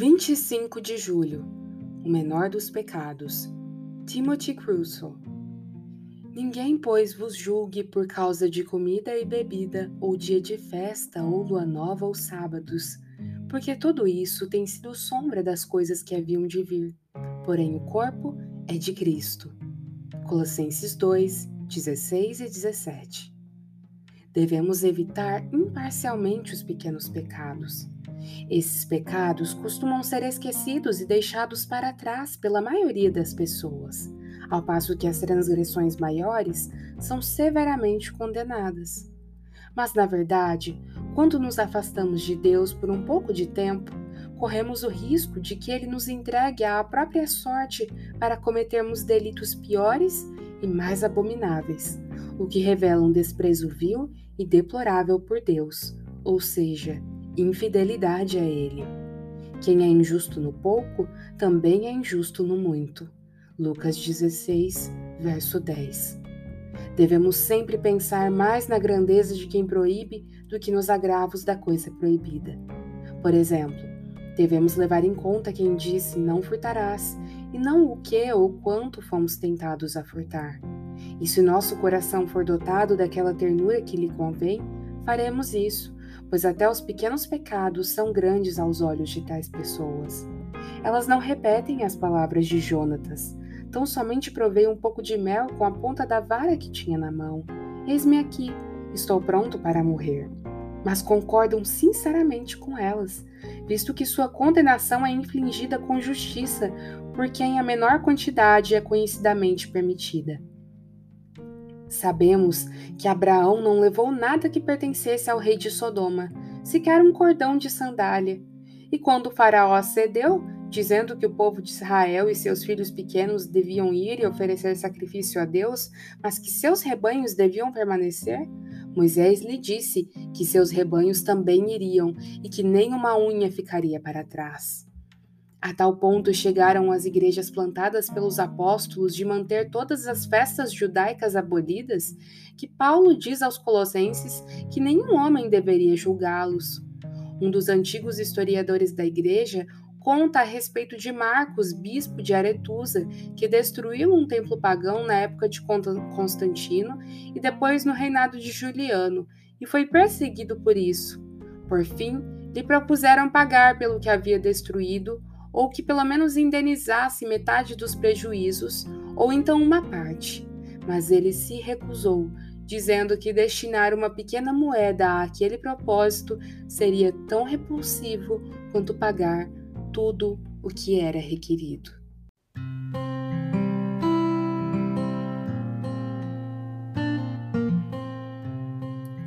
25 de julho O menor dos pecados. Timothy Crusoe. Ninguém, pois, vos julgue por causa de comida e bebida, ou dia de festa, ou lua nova, ou sábados, porque tudo isso tem sido sombra das coisas que haviam de vir. Porém, o corpo é de Cristo. Colossenses 2, 16 e 17. Devemos evitar imparcialmente os pequenos pecados esses pecados costumam ser esquecidos e deixados para trás pela maioria das pessoas, ao passo que as transgressões maiores são severamente condenadas. Mas, na verdade, quando nos afastamos de Deus por um pouco de tempo, corremos o risco de que Ele nos entregue à própria sorte para cometermos delitos piores e mais abomináveis, o que revela um desprezo vil e deplorável por Deus, ou seja, infidelidade a Ele. Quem é injusto no pouco, também é injusto no muito. Lucas 16, verso 10. Devemos sempre pensar mais na grandeza de quem proíbe do que nos agravos da coisa proibida. Por exemplo, devemos levar em conta quem disse não furtarás e não o que ou quanto fomos tentados a furtar. E se nosso coração for dotado daquela ternura que lhe convém, faremos isso, pois até os pequenos pecados são grandes aos olhos de tais pessoas. Elas não repetem as palavras de Jonatas, tão somente provei um pouco de mel com a ponta da vara que tinha na mão. Eis-me aqui, estou pronto para morrer. Mas concordam sinceramente com elas, visto que sua condenação é infligida com justiça, por quem a menor quantidade é conhecidamente permitida. Sabemos que Abraão não levou nada que pertencesse ao rei de Sodoma, sequer um cordão de sandália. E quando o faraó acedeu, dizendo que o povo de Israel e seus filhos pequenos deviam ir e oferecer sacrifício a Deus, mas que seus rebanhos deviam permanecer, Moisés lhe disse que seus rebanhos também iriam e que nenhuma unha ficaria para trás. A tal ponto chegaram as igrejas plantadas pelos apóstolos de manter todas as festas judaicas abolidas, que Paulo diz aos Colossenses que nenhum homem deveria julgá-los. Um dos antigos historiadores da igreja conta a respeito de Marcos, bispo de Aretusa, que destruiu um templo pagão na época de Constantino e depois no reinado de Juliano, e foi perseguido por isso. Por fim, lhe propuseram pagar pelo que havia destruído ou que pelo menos indenizasse metade dos prejuízos, ou então uma parte. Mas ele se recusou, dizendo que destinar uma pequena moeda àquele propósito seria tão repulsivo quanto pagar tudo o que era requerido.